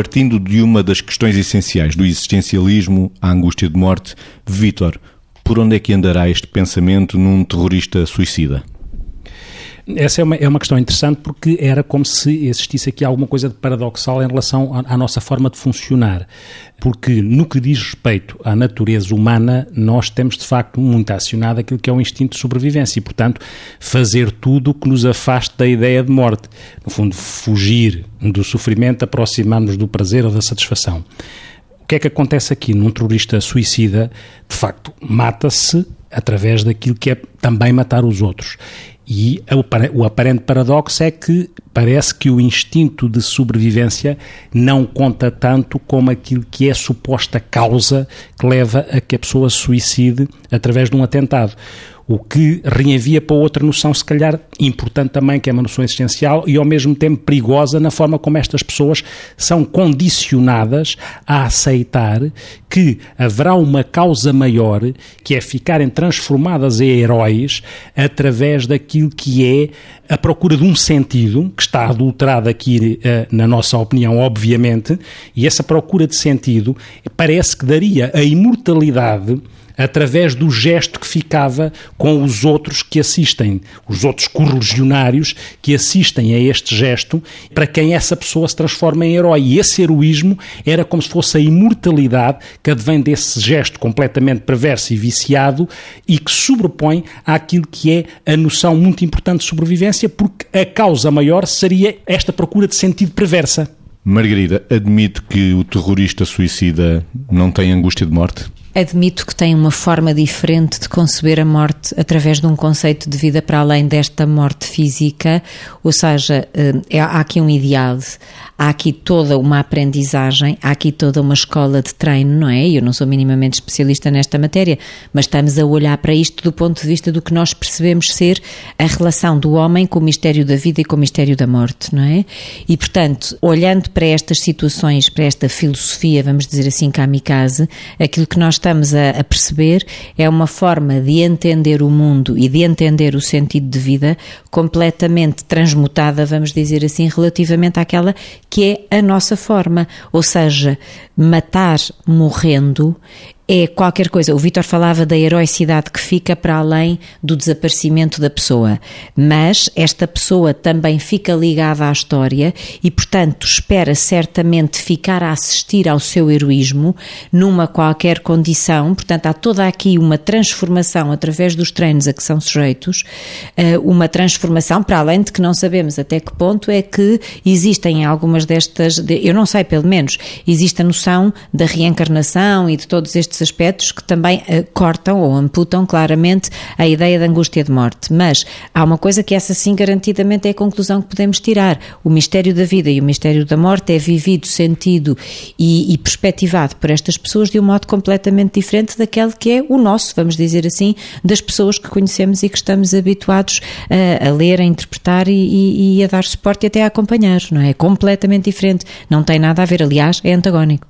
Partindo de uma das questões essenciais do existencialismo, a angústia de morte, Vítor, por onde é que andará este pensamento num terrorista suicida? Essa é uma, é uma questão interessante porque era como se existisse aqui alguma coisa de paradoxal em relação à, à, nossa forma de funcionar. Porque no que diz respeito à natureza humana, nós temos de facto muito acionado aquilo que é o instinto de sobrevivência e, portanto, fazer tudo o que nos afaste da ideia de morte. No fundo, fugir do sofrimento, aproximar-nos do prazer ou da satisfação. O que é que acontece aqui? Num terrorista suicida, de facto, mata-se através daquilo que é também matar os outros. E o aparente paradoxo é que parece que o instinto de sobrevivência não conta tanto como aquilo que é a suposta causa que leva a que a pessoa se suicide através de um atentado o que reenvia para outra noção, se calhar importante também, que é uma noção essencial e ao mesmo tempo perigosa na forma como estas pessoas são condicionadas a aceitar que haverá uma causa maior, que é ficarem transformadas em heróis através daquilo que é a procura de um sentido, que está adulterado aqui eh, na nossa opinião, obviamente, e essa procura de sentido parece que daria a imortalidade através do gesto que ficava com os outros que assistem, os outros correligionários que assistem a este gesto, para quem essa pessoa se transforma em herói. E esse heroísmo era como se fosse a imortalidade que advém desse gesto completamente perverso e viciado e que sobrepõe àquilo que é a noção muito importante de sobrevivência, porque a causa maior seria esta procura de sentido perversa. Margarida, admite que o terrorista suicida não tem angústia de morte? Admito que tem uma forma diferente de conceber a morte através de um conceito de vida para além desta morte física, ou seja, eh, há aqui um ideal, há aqui toda uma aprendizagem, há aqui toda uma escola de treino, não é? Eu não sou minimamente especialista nesta matéria, mas estamos a olhar para isto do ponto de vista do que nós percebemos ser a relação do homem com o mistério da vida e com o mistério da morte, não é? E, portanto, olhando para estas situações, para esta filosofia, vamos dizer assim, kamikaze, aquilo que nós estamos a, a, perceber é uma forma de entender o mundo e de entender o sentido de vida completamente transmutada, vamos dizer assim, relativamente àquela que é a nossa forma. Ou seja, matar morrendo é qualquer coisa. O Vitor falava da heroicidade que fica para além do desaparecimento da pessoa, mas esta pessoa também fica ligada à história e, portanto, espera certamente ficar a assistir ao seu heroísmo numa qualquer condição. Portanto, há toda aqui uma transformação através dos treinos a que são sujeitos, eh, uma transformação para além de que não sabemos até que ponto é que existem algumas destas, eu não sei pelo menos, existe a noção da reencarnação e de todos estes aspectos que também uh, cortam ou amputam claramente a ideia da angústia de morte. Mas há uma coisa que essa sim garantidamente é a conclusão que podemos tirar. O mistério da vida e o mistério da morte é vivido, sentido e, e perspectivado por estas pessoas de um modo completamente diferente daquele que é o nosso, vamos dizer assim, das pessoas que conhecemos e que estamos habituados a, a ler, a interpretar e, e, e a dar suporte e até a acompanhar, não é? É completamente diferente. Não tem nada a ver, aliás, é antagónico.